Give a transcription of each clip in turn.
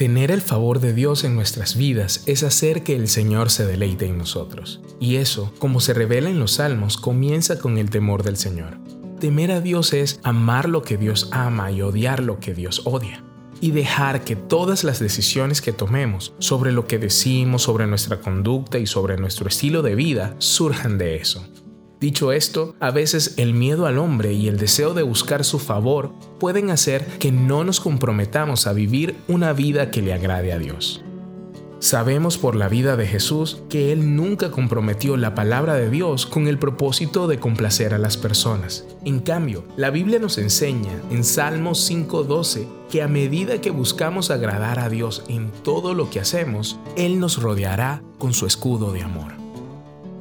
Tener el favor de Dios en nuestras vidas es hacer que el Señor se deleite en nosotros. Y eso, como se revela en los Salmos, comienza con el temor del Señor. Temer a Dios es amar lo que Dios ama y odiar lo que Dios odia. Y dejar que todas las decisiones que tomemos sobre lo que decimos, sobre nuestra conducta y sobre nuestro estilo de vida surjan de eso. Dicho esto, a veces el miedo al hombre y el deseo de buscar su favor pueden hacer que no nos comprometamos a vivir una vida que le agrade a Dios. Sabemos por la vida de Jesús que Él nunca comprometió la palabra de Dios con el propósito de complacer a las personas. En cambio, la Biblia nos enseña en Salmos 5:12 que a medida que buscamos agradar a Dios en todo lo que hacemos, Él nos rodeará con su escudo de amor.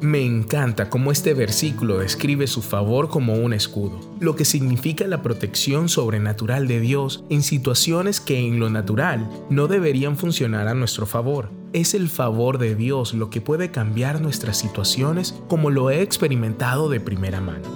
Me encanta cómo este versículo describe su favor como un escudo, lo que significa la protección sobrenatural de Dios en situaciones que en lo natural no deberían funcionar a nuestro favor. Es el favor de Dios lo que puede cambiar nuestras situaciones como lo he experimentado de primera mano.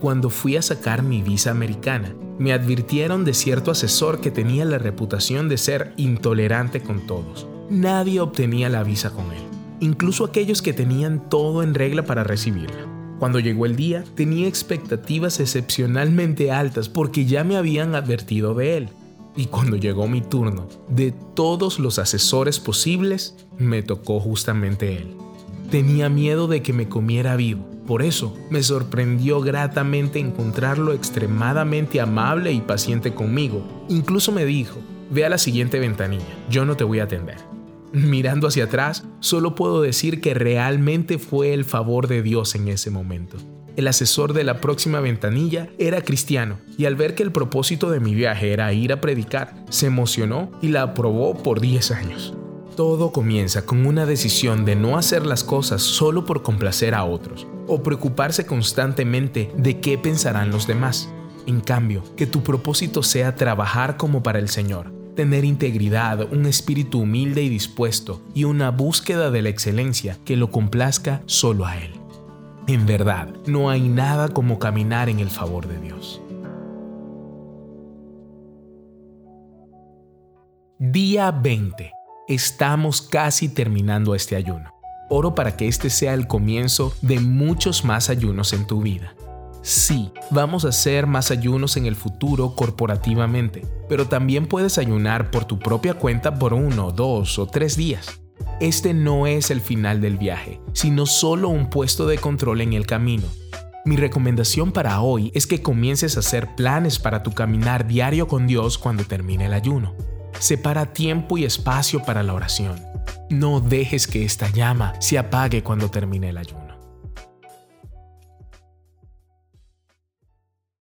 Cuando fui a sacar mi visa americana, me advirtieron de cierto asesor que tenía la reputación de ser intolerante con todos. Nadie obtenía la visa con él incluso aquellos que tenían todo en regla para recibirla. Cuando llegó el día, tenía expectativas excepcionalmente altas porque ya me habían advertido de él. Y cuando llegó mi turno, de todos los asesores posibles, me tocó justamente él. Tenía miedo de que me comiera vivo. Por eso me sorprendió gratamente encontrarlo extremadamente amable y paciente conmigo. Incluso me dijo, ve a la siguiente ventanilla, yo no te voy a atender. Mirando hacia atrás, solo puedo decir que realmente fue el favor de Dios en ese momento. El asesor de la próxima ventanilla era cristiano y al ver que el propósito de mi viaje era ir a predicar, se emocionó y la aprobó por 10 años. Todo comienza con una decisión de no hacer las cosas solo por complacer a otros o preocuparse constantemente de qué pensarán los demás. En cambio, que tu propósito sea trabajar como para el Señor, tener integridad, un espíritu humilde y dispuesto y una búsqueda de la excelencia que lo complazca solo a Él. En verdad, no hay nada como caminar en el favor de Dios. Día 20. Estamos casi terminando este ayuno. Oro para que este sea el comienzo de muchos más ayunos en tu vida. Sí, vamos a hacer más ayunos en el futuro corporativamente, pero también puedes ayunar por tu propia cuenta por uno, dos o tres días. Este no es el final del viaje, sino solo un puesto de control en el camino. Mi recomendación para hoy es que comiences a hacer planes para tu caminar diario con Dios cuando termine el ayuno. Separa tiempo y espacio para la oración. No dejes que esta llama se apague cuando termine el ayuno.